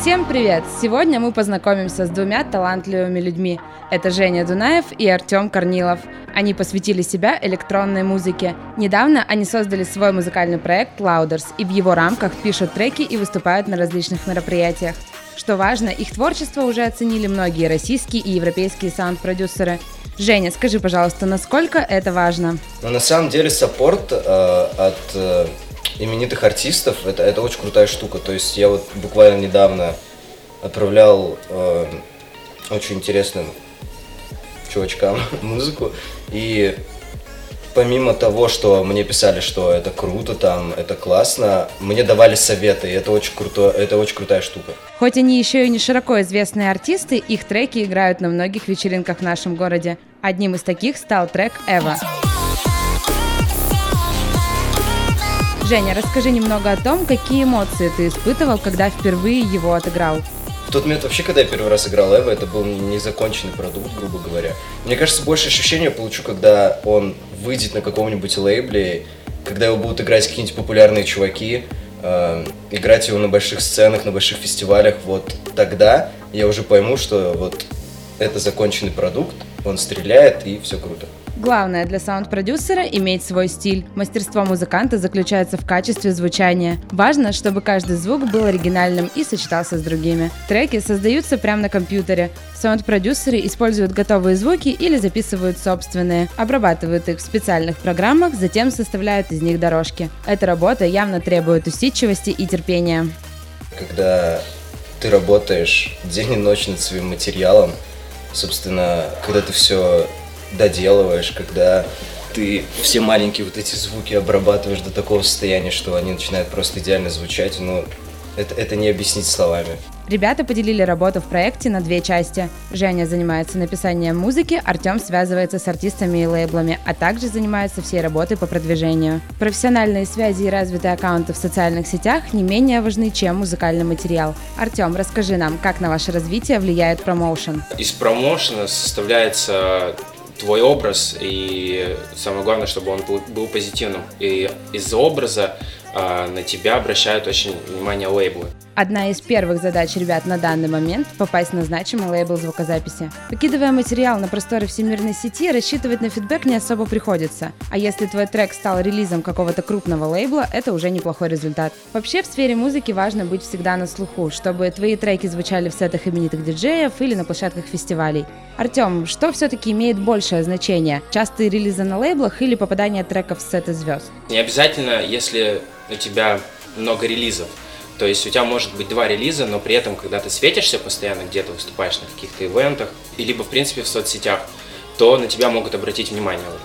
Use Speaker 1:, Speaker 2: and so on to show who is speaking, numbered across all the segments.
Speaker 1: Всем привет! Сегодня мы познакомимся с двумя талантливыми людьми. Это Женя Дунаев и Артем Корнилов. Они посвятили себя электронной музыке. Недавно они создали свой музыкальный проект Louders и в его рамках пишут треки и выступают на различных мероприятиях. Что важно, их творчество уже оценили многие российские и европейские саунд-продюсеры. Женя, скажи, пожалуйста, насколько это важно?
Speaker 2: Но на самом деле саппорт э, от э, именитых артистов, это, это очень крутая штука. То есть я вот буквально недавно отправлял э, очень интересным чувачкам музыку, и помимо того, что мне писали, что это круто, там, это классно, мне давали советы, и это очень круто, это очень крутая штука.
Speaker 1: Хоть они еще и не широко известные артисты, их треки играют на многих вечеринках в нашем городе. Одним из таких стал трек «Эва». Женя, расскажи немного о том, какие эмоции ты испытывал, когда впервые его отыграл.
Speaker 2: В тот момент вообще, когда я первый раз играл Эва, это был незаконченный продукт, грубо говоря. Мне кажется, больше ощущения получу, когда он выйдет на каком-нибудь лейбле, когда его будут играть какие-нибудь популярные чуваки, э, играть его на больших сценах, на больших фестивалях. Вот тогда я уже пойму, что вот это законченный продукт, он стреляет и все круто.
Speaker 1: Главное для саунд-продюсера – иметь свой стиль. Мастерство музыканта заключается в качестве звучания. Важно, чтобы каждый звук был оригинальным и сочетался с другими. Треки создаются прямо на компьютере. Саунд-продюсеры используют готовые звуки или записывают собственные, обрабатывают их в специальных программах, затем составляют из них дорожки. Эта работа явно требует усидчивости и терпения.
Speaker 2: Когда ты работаешь день и ночь над своим материалом, собственно, когда ты все доделываешь, когда ты все маленькие вот эти звуки обрабатываешь до такого состояния, что они начинают просто идеально звучать, но это, это не объяснить словами.
Speaker 1: Ребята поделили работу в проекте на две части. Женя занимается написанием музыки, Артем связывается с артистами и лейблами, а также занимается всей работой по продвижению. Профессиональные связи и развитые аккаунты в социальных сетях не менее важны, чем музыкальный материал. Артем, расскажи нам, как на ваше развитие влияет промоушен?
Speaker 3: Из промоушена составляется твой образ, и самое главное, чтобы он был, был позитивным. И из-за образа э, на тебя обращают очень внимание лейблы.
Speaker 1: Одна из первых задач ребят на данный момент – попасть на значимый лейбл звукозаписи. Выкидывая материал на просторы всемирной сети, рассчитывать на фидбэк не особо приходится. А если твой трек стал релизом какого-то крупного лейбла, это уже неплохой результат. Вообще в сфере музыки важно быть всегда на слуху, чтобы твои треки звучали в сетах именитых диджеев или на площадках фестивалей. Артем, что все-таки имеет большее значение? Частые релизы на лейблах или попадание треков в сеты звезд?
Speaker 3: Не обязательно, если у тебя много релизов. То есть у тебя может быть два релиза, но при этом, когда ты светишься постоянно где-то, выступаешь на каких-то ивентах, либо, в принципе, в соцсетях, то на тебя могут обратить внимание уже.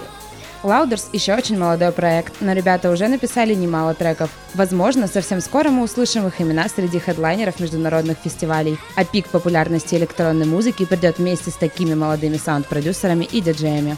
Speaker 1: Louders еще очень молодой проект, но ребята уже написали немало треков. Возможно, совсем скоро мы услышим их имена среди хедлайнеров международных фестивалей. А пик популярности электронной музыки придет вместе с такими молодыми саунд-продюсерами и диджеями.